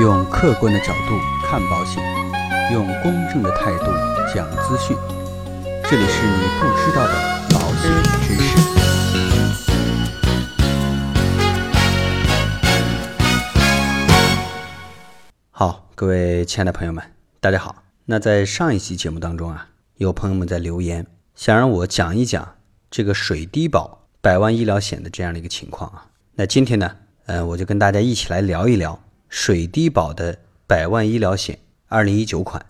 用客观的角度看保险，用公正的态度讲资讯。这里是你不知道的保险知识。好，各位亲爱的朋友们，大家好。那在上一期节目当中啊，有朋友们在留言，想让我讲一讲这个水滴保百万医疗险的这样的一个情况啊。那今天呢，呃，我就跟大家一起来聊一聊水滴保的百万医疗险二零一九款。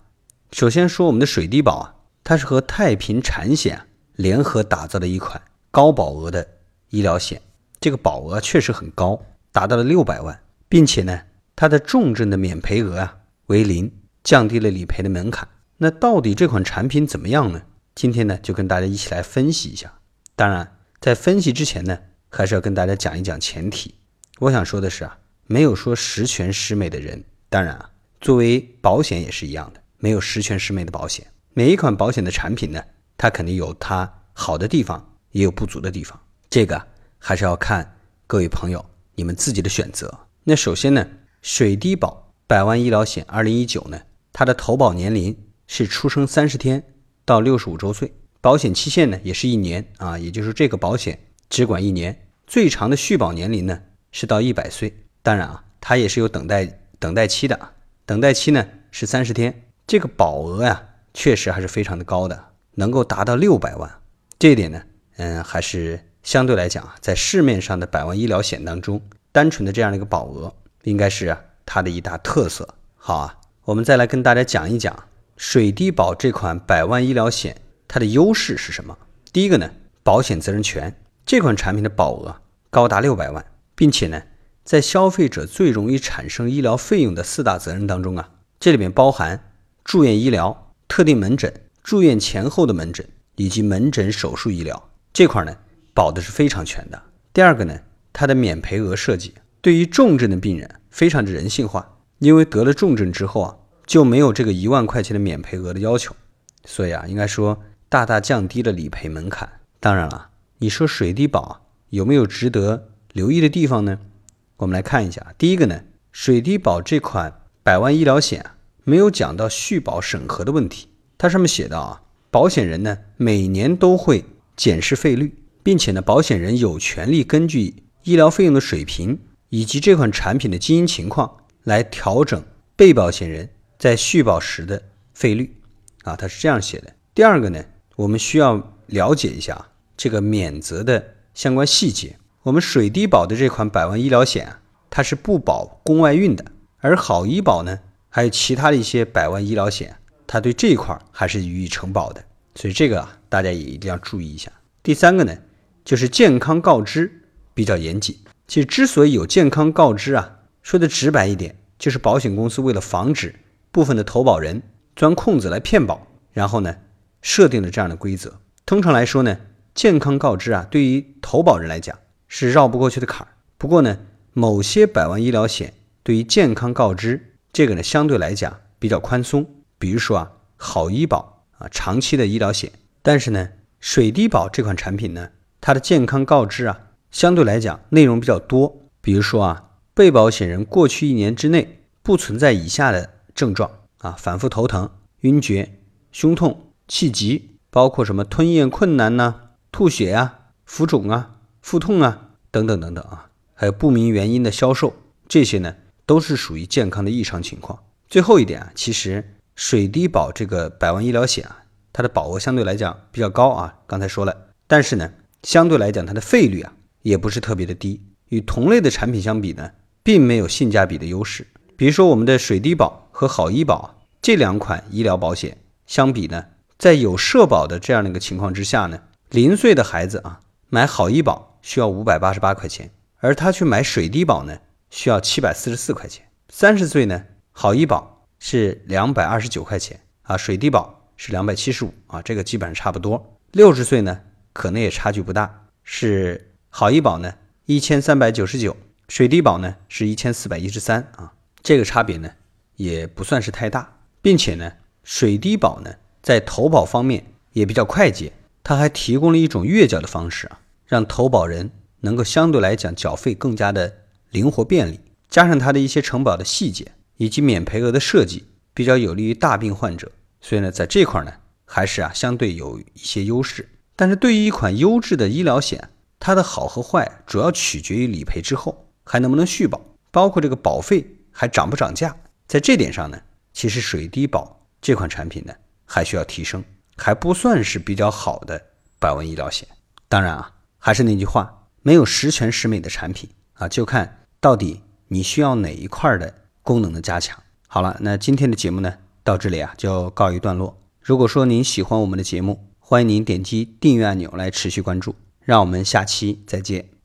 首先说我们的水滴保啊，它是和太平产险联合打造的一款高保额的医疗险，这个保额确实很高，达到了六百万，并且呢，它的重症的免赔额啊为零，降低了理赔的门槛。那到底这款产品怎么样呢？今天呢，就跟大家一起来分析一下。当然，在分析之前呢，还是要跟大家讲一讲前提。我想说的是啊，没有说十全十美的人。当然啊，作为保险也是一样的，没有十全十美的保险。每一款保险的产品呢，它肯定有它好的地方，也有不足的地方。这个还是要看各位朋友你们自己的选择。那首先呢，水滴保百万医疗险二零一九呢，它的投保年龄是出生三十天到六十五周岁，保险期限呢也是一年啊，也就是这个保险只管一年。最长的续保年龄呢是到一百岁，当然啊，它也是有等待等待期的，等待期呢是三十天。这个保额呀，确实还是非常的高的，能够达到六百万，这一点呢，嗯，还是相对来讲啊，在市面上的百万医疗险当中，单纯的这样的一个保额，应该是它的一大特色。好啊，我们再来跟大家讲一讲水滴保这款百万医疗险它的优势是什么。第一个呢，保险责任权。这款产品的保额高达六百万，并且呢，在消费者最容易产生医疗费用的四大责任当中啊，这里面包含住院医疗、特定门诊、住院前后的门诊以及门诊手术医疗这块呢，保的是非常全的。第二个呢，它的免赔额设计对于重症的病人非常的人性化，因为得了重症之后啊，就没有这个一万块钱的免赔额的要求，所以啊，应该说大大降低了理赔门槛。当然了。你说水滴保有没有值得留意的地方呢？我们来看一下。第一个呢，水滴保这款百万医疗险啊，没有讲到续保审核的问题。它上面写到啊，保险人呢每年都会检视费率，并且呢，保险人有权利根据医疗费用的水平以及这款产品的经营情况来调整被保险人在续保时的费率。啊，它是这样写的。第二个呢，我们需要了解一下。这个免责的相关细节，我们水滴保的这款百万医疗险啊，它是不保宫外孕的，而好医保呢，还有其他的一些百万医疗险，它对这一块还是予以承保的，所以这个啊，大家也一定要注意一下。第三个呢，就是健康告知比较严谨。其实之所以有健康告知啊，说的直白一点，就是保险公司为了防止部分的投保人钻空子来骗保，然后呢，设定了这样的规则。通常来说呢。健康告知啊，对于投保人来讲是绕不过去的坎儿。不过呢，某些百万医疗险对于健康告知这个呢，相对来讲比较宽松。比如说啊，好医保啊，长期的医疗险。但是呢，水滴保这款产品呢，它的健康告知啊，相对来讲内容比较多。比如说啊，被保险人过去一年之内不存在以下的症状啊：反复头疼、晕厥、胸痛、气急，包括什么吞咽困难呢？吐血啊、浮肿啊、腹痛啊等等等等啊，还有不明原因的消瘦，这些呢都是属于健康的异常情况。最后一点啊，其实水滴保这个百万医疗险啊，它的保额相对来讲比较高啊，刚才说了，但是呢，相对来讲它的费率啊也不是特别的低，与同类的产品相比呢，并没有性价比的优势。比如说我们的水滴保和好医保这两款医疗保险相比呢，在有社保的这样的一个情况之下呢。零岁的孩子啊，买好医保需要五百八十八块钱，而他去买水滴保呢，需要七百四十四块钱。三十岁呢，好医保是两百二十九块钱啊，水滴保是两百七十五啊，这个基本上差不多。六十岁呢，可能也差距不大，是好医保呢一千三百九十九，水滴保呢是一千四百一十三啊，这个差别呢也不算是太大，并且呢，水滴保呢在投保方面也比较快捷。它还提供了一种月缴的方式啊，让投保人能够相对来讲缴费更加的灵活便利。加上它的一些承保的细节，以及免赔额的设计比较有利于大病患者，所以呢，在这块呢，还是啊相对有一些优势。但是对于一款优质的医疗险，它的好和坏主要取决于理赔之后还能不能续保，包括这个保费还涨不涨价。在这点上呢，其实水滴保这款产品呢还需要提升，还不算是比较好的百万医疗险。当然啊，还是那句话，没有十全十美的产品啊，就看到底你需要哪一块的功能的加强。好了，那今天的节目呢到这里啊就告一段落。如果说您喜欢我们的节目，欢迎您点击订阅按钮来持续关注。让我们下期再见。